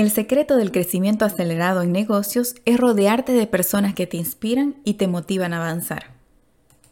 El secreto del crecimiento acelerado en negocios es rodearte de personas que te inspiran y te motivan a avanzar.